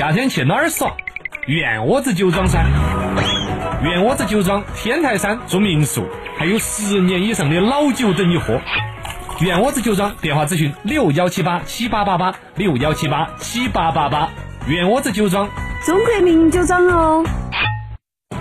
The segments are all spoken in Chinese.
夏天去哪儿耍？院窝子酒庄噻。院窝子酒庄天台山住民宿，还有十年以上的老酒等你喝。院窝子酒庄电话咨询六幺七八七八八八六幺七八七八八八。院窝子酒庄。中国名酒庄哦。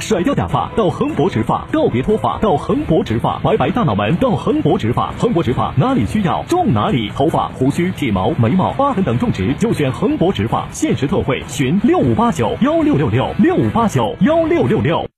甩掉假发到恒博植发，告别脱发到恒博植发，拜拜大脑门到恒博植发，恒博植发。哪里需要种哪里，头发、胡须、体毛、眉毛、疤痕等种植就选恒博植发，限时特惠，询六五八九幺六六六六五八九幺六六六。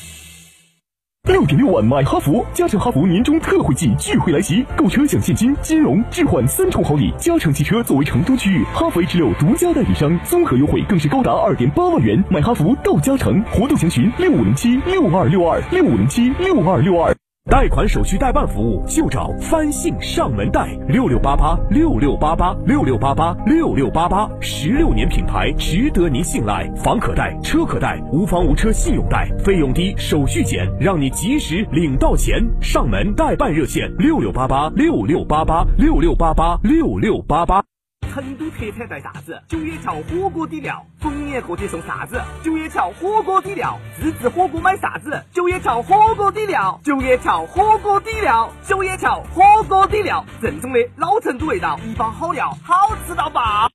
六点六万买哈弗，加诚哈弗年终特惠季钜惠来袭，购车享现金、金融、置换三重好礼。加诚汽车作为成都区域哈弗 H 六独家代理商，综合优惠更是高达二点八万元。买哈弗到加诚，活动详询六五零七六二六二六五零七六二六二。贷款手续代办服务就找翻信上门贷，六六八八六六八八六六八八六六八八，十六年品牌，值得您信赖。房可贷，车可贷，无房无车信用贷，费用低，手续简，让你及时领到钱。上门代办热线六六八八六六八八六六八八六六八八。成都特产带啥子？九眼桥火锅底料，逢年过节送啥子？九眼桥火锅底料，自制火锅买啥子？九眼桥火锅底料，九眼桥火锅底料，九眼桥火锅底料，正宗的老成都味道，一包好料，好吃到爆！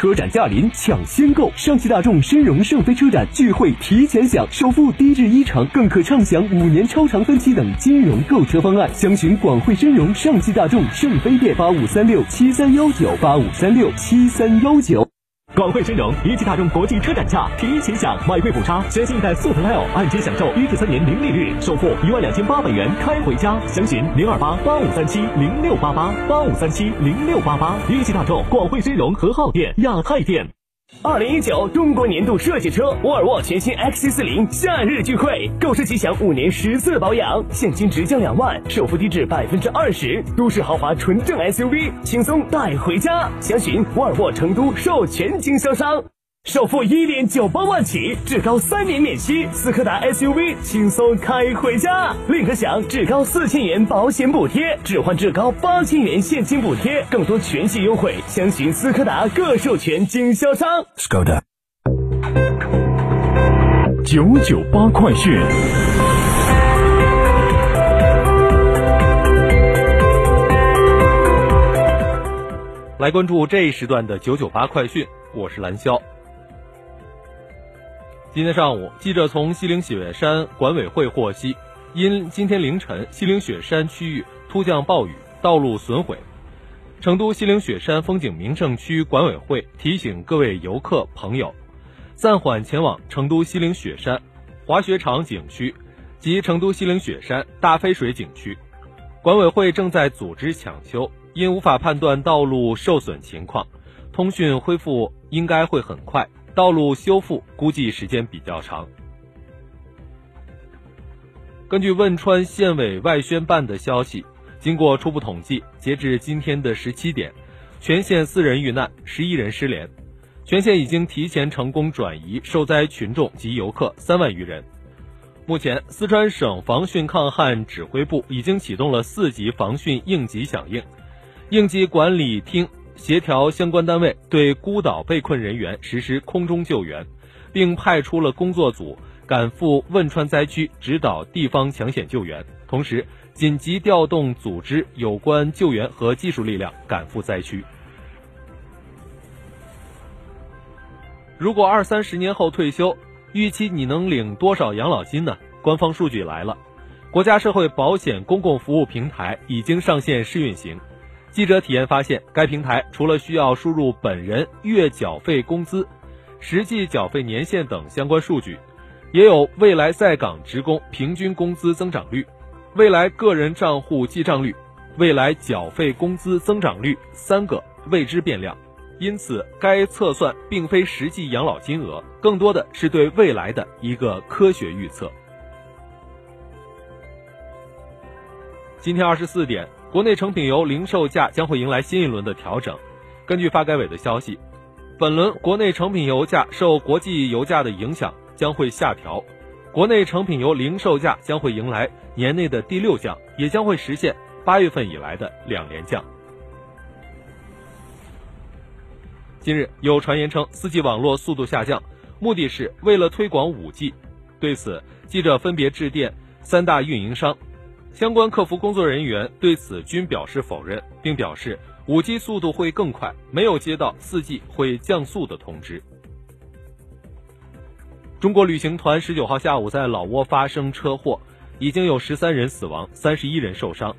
车展驾临，抢先购！上汽大众申荣圣菲车展聚会提前享，首付低至一成，更可畅享五年超长分期等金融购车方案。详询广汇申荣上汽大众圣菲店八五三六七三幺九八五三六七三幺九。广汇申融一汽大众国际车展价提前享，买贵补差，全新一代速腾 L 按揭享受一至三年零利率，首付一万两千八百元开回家。详询零二八八五三七零六八八八五三七零六八八。一汽大众广汇申融和浩店、亚太店。二零一九中国年度设计车沃尔沃全新 XC 四零夏日聚会，购车即享五年十次保养，现金直降两万，首付低至百分之二十，都市豪华纯正 SUV，轻松带回家。详询沃尔沃成都授权经销商。首付一点九八万起，至高三年免息，斯柯达 SUV 轻松开回家，另可享至高四千元保险补贴，置换至高八千元现金补贴，更多全系优惠，详询斯柯达各授权经销商。Skoda。九九八快讯。来关注这一时段的九九八快讯，我是蓝霄。今天上午，记者从西岭雪山管委会获悉，因今天凌晨西岭雪山区域突降暴雨，道路损毁，成都西岭雪山风景名胜区管委会提醒各位游客朋友，暂缓前往成都西岭雪山滑雪场景区及成都西岭雪山大飞水景区。管委会正在组织抢修，因无法判断道路受损情况，通讯恢复应该会很快。道路修复估计时间比较长。根据汶川县委外宣办的消息，经过初步统计，截至今天的十七点，全县四人遇难，十一人失联。全县已经提前成功转移受灾群众及游客三万余人。目前，四川省防汛抗旱指挥部已经启动了四级防汛应急响应，应急管理厅协调相关单位对孤岛被困人员实施空中救援，并派出了工作组赶赴汶川灾区指导地方抢险救援，同时紧急调动组织有关救援和技术力量赶赴灾区。如果二三十年后退休，预期你能领多少养老金呢？官方数据来了，国家社会保险公共服务平台已经上线试运行。记者体验发现，该平台除了需要输入本人月缴费工资、实际缴费年限等相关数据，也有未来在岗职工平均工资增长率、未来个人账户记账率、未来缴费工资增长率三个未知变量。因此，该测算并非实际养老金额，更多的是对未来的一个科学预测。今天二十四点，国内成品油零售价将会迎来新一轮的调整。根据发改委的消息，本轮国内成品油价受国际油价的影响将会下调，国内成品油零售价将会迎来年内的第六降，也将会实现八月份以来的两连降。近日有传言称四 G 网络速度下降，目的是为了推广五 G。对此，记者分别致电三大运营商，相关客服工作人员对此均表示否认，并表示五 G 速度会更快，没有接到四 G 会降速的通知。中国旅行团十九号下午在老挝发生车祸，已经有十三人死亡，三十一人受伤。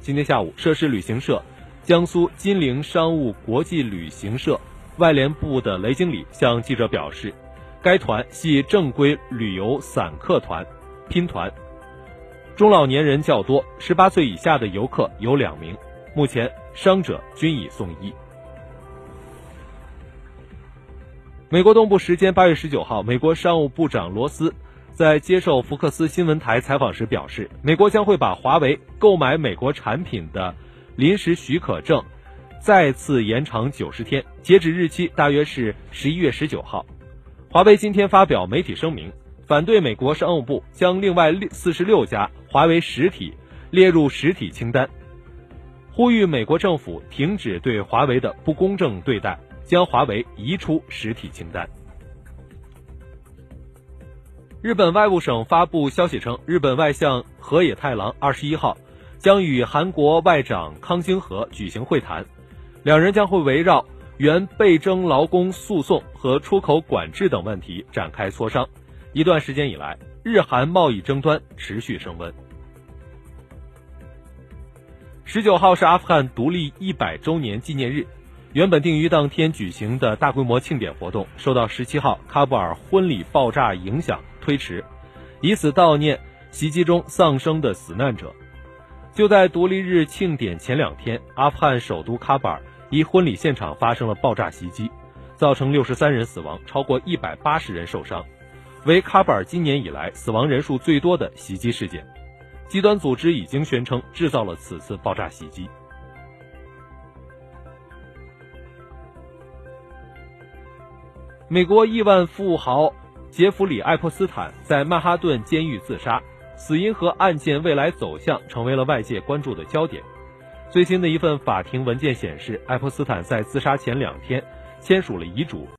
今天下午，涉事旅行社江苏金陵商务国际旅行社。外联部的雷经理向记者表示，该团系正规旅游散客团，拼团，中老年人较多，十八岁以下的游客有两名，目前伤者均已送医。美国东部时间八月十九号，美国商务部长罗斯在接受福克斯新闻台采访时表示，美国将会把华为购买美国产品的临时许可证。再次延长九十天，截止日期大约是十一月十九号。华为今天发表媒体声明，反对美国商务部将另外四十六家华为实体列入实体清单，呼吁美国政府停止对华为的不公正对待，将华为移出实体清单。日本外务省发布消息称，日本外相河野太郎二十一号将与韩国外长康京和举行会谈。两人将会围绕原被征劳工诉讼和出口管制等问题展开磋商。一段时间以来，日韩贸易争端持续升温。十九号是阿富汗独立一百周年纪念日，原本定于当天举行的大规模庆典活动，受到十七号喀布尔婚礼爆炸影响推迟，以此悼念袭击中丧生的死难者。就在独立日庆典前两天，阿富汗首都喀布尔。一婚礼现场发生了爆炸袭击，造成六十三人死亡，超过一百八十人受伤，为喀布尔今年以来死亡人数最多的袭击事件。极端组织已经宣称制造了此次爆炸袭击。美国亿万富豪杰弗里·爱泼斯坦在曼哈顿监狱自杀，死因和案件未来走向成为了外界关注的焦点。最新的一份法庭文件显示，爱泼斯坦在自杀前两天签署了遗嘱。